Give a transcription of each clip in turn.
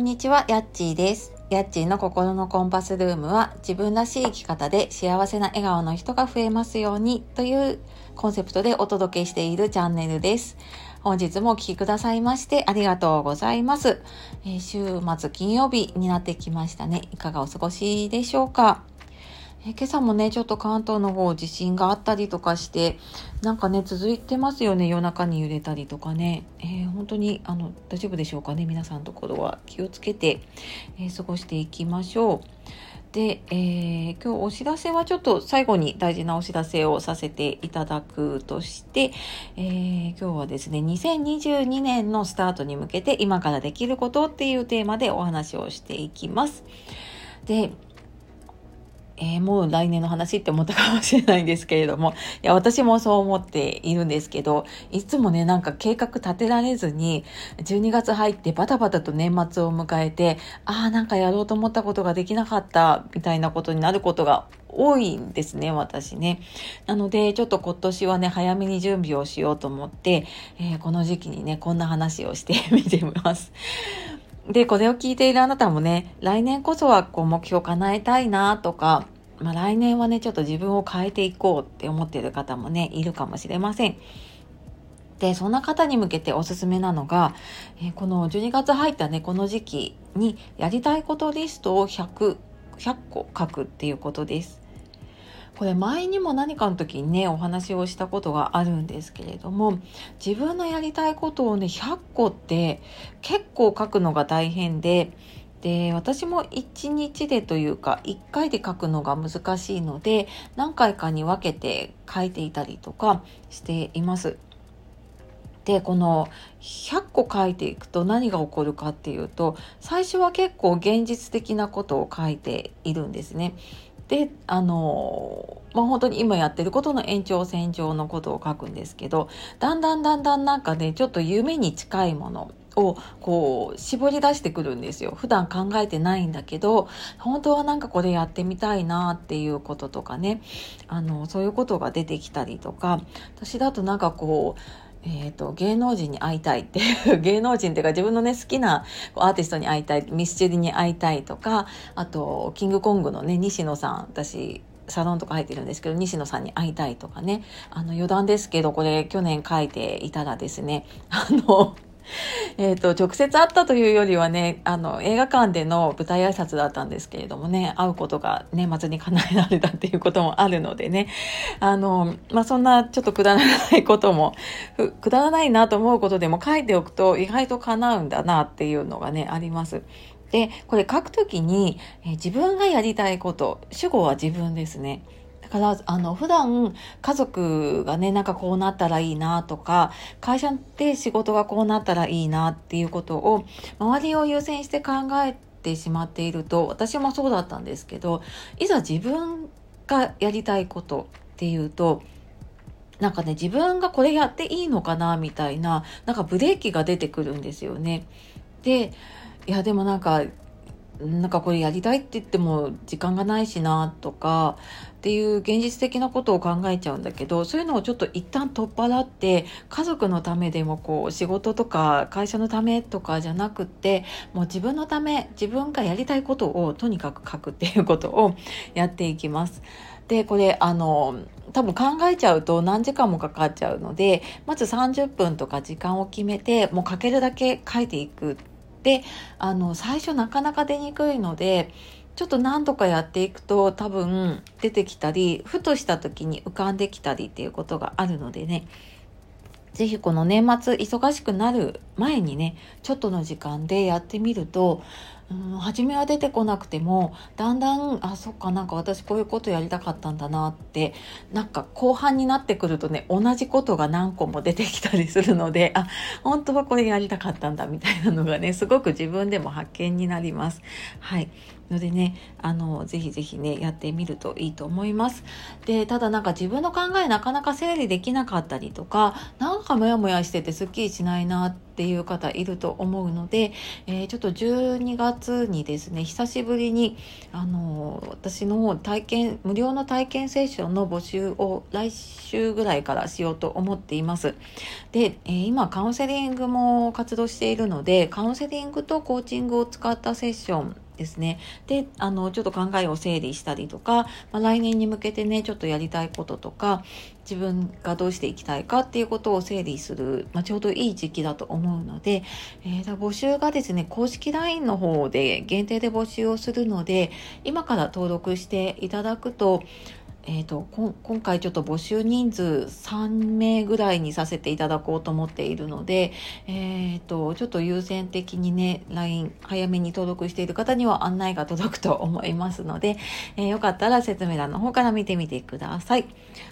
こんにちは、やっちーです。やっちーの心のコンパスルームは自分らしい生き方で幸せな笑顔の人が増えますようにというコンセプトでお届けしているチャンネルです。本日もお聴きくださいましてありがとうございます。え週末金曜日になってきましたね。いかがお過ごしでしょうか？え今朝もね、ちょっと関東の方地震があったりとかして、なんかね、続いてますよね。夜中に揺れたりとかね。えー本当に、あの、大丈夫でしょうかね。皆さんのところは気をつけて、えー過ごしていきましょう。で、えー今日お知らせはちょっと最後に大事なお知らせをさせていただくとして、えー今日はですね、2022年のスタートに向けて今からできることっていうテーマでお話をしていきます。で、えーもう来年の話って思ったかもしれないんですけれども、いや、私もそう思っているんですけど、いつもね、なんか計画立てられずに、12月入ってバタバタと年末を迎えて、ああ、なんかやろうと思ったことができなかった、みたいなことになることが多いんですね、私ね。なので、ちょっと今年はね、早めに準備をしようと思って、えーこの時期にね、こんな話をして みてます。で、これを聞いているあなたもね、来年こそはこう目標叶えたいなとか、まあ来年はね、ちょっと自分を変えていこうって思っている方もね、いるかもしれません。で、そんな方に向けておすすめなのが、えこの12月入ったね、この時期にやりたいことリストを100、100個書くっていうことです。これ前にも何かの時にねお話をしたことがあるんですけれども自分のやりたいことをね100個って結構書くのが大変でで私も1日でというか1回で書くのが難しいので何回かに分けて書いていたりとかしています。でこの100個書いていくと何が起こるかっていうと最初は結構現実的なことを書いているんですね。であのまあ本当に今やってることの延長線上のことを書くんですけどだんだんだんだんなんかねちょっと夢に近いものをこう絞り出してくるんですよ。普段考えてないんだけど本当はなんかこれやってみたいなっていうこととかね。あのそういうことが出てきたりとか。私だとなんかこうえー、と芸能人に会いたいっていう 芸能人っていうか自分のね好きなアーティストに会いたいミスチルに会いたいとかあとキングコングのね西野さん私サロンとか入ってるんですけど西野さんに会いたいとかね。あの余談ですけどこれ去年書いていたらですねあの えっと直接会ったというよりはねあの映画館での舞台挨拶だったんですけれどもね会うことが年末に叶えられたっていうこともあるのでねあの、まあ、そんなちょっとくだらないこともくだらないなと思うことでも書いておくと意外と叶うんだなっていうのがねあります。でこれ書くときに、え自分がやりたいこと主語は自分ですね。だからあの普段家族がねなんかこうなったらいいなとか会社で仕事がこうなったらいいなっていうことを周りを優先して考えてしまっていると私もそうだったんですけどいざ自分がやりたいことっていうとなんかね自分がこれやっていいのかなみたいななんかブレーキが出てくるんですよね。でいやでもなんかなんかこれやりたいって言っても時間がないしなとかっていう現実的なことを考えちゃうんだけどそういうのをちょっと一旦取っ払って家族のためでもこう仕事とか会社のためとかじゃなくってもう自分のため自分がやりたいことをとにかく書くっていうことをやっていきます。でこれあの多分考えちゃうと何時間もかかっちゃうのでまず30分とか時間を決めてもう書けるだけ書いていくであの最初なかなか出にくいのでちょっと何度かやっていくと多分出てきたりふとした時に浮かんできたりっていうことがあるのでね。是非この年末忙しくなる前にねちょっとの時間でやってみるとうん初めは出てこなくてもだんだんあそっかなんか私こういうことやりたかったんだなってなんか後半になってくるとね同じことが何個も出てきたりするのであ本当はこれやりたかったんだみたいなのがねすごく自分でも発見になります。はいのでね、あの、ぜひぜひね、やってみるといいと思います。で、ただなんか自分の考えなかなか整理できなかったりとか、なんかモヤモヤしててスッキリしないなってっていう方いると思うので、えー、ちょっと12月にですね、久しぶりに、あの、私の方体験、無料の体験セッションの募集を来週ぐらいからしようと思っています。で、えー、今カウンセリングも活動しているので、カウンセリングとコーチングを使ったセッションですね。で、あの、ちょっと考えを整理したりとか、まあ、来年に向けてね、ちょっとやりたいこととか、自分がどうしていきたいかっていうことを整理する、まあ、ちょうどいい時期だと思うので、えー、募集がですね、公式 LINE の方で限定で募集をするので、今から登録していただくと、えーと、今回ちょっと募集人数3名ぐらいにさせていただこうと思っているので、えーと、ちょっと優先的にね LINE 早めに登録している方には案内が届くと思いますので、えー、よかったら説明欄の方から見てみてください。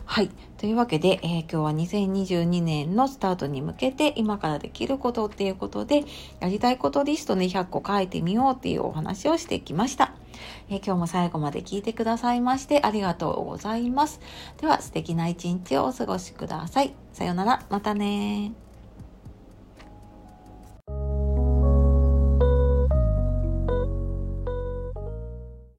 はい。というわけで、えー、今日は2022年のスタートに向けて今からできることっていうことでやりたいことリストね100個書いてみようっていうお話をしてきました。え、今日も最後まで聞いてくださいましてありがとうございます。では素敵な一日をお過ごしください。さようなら。またね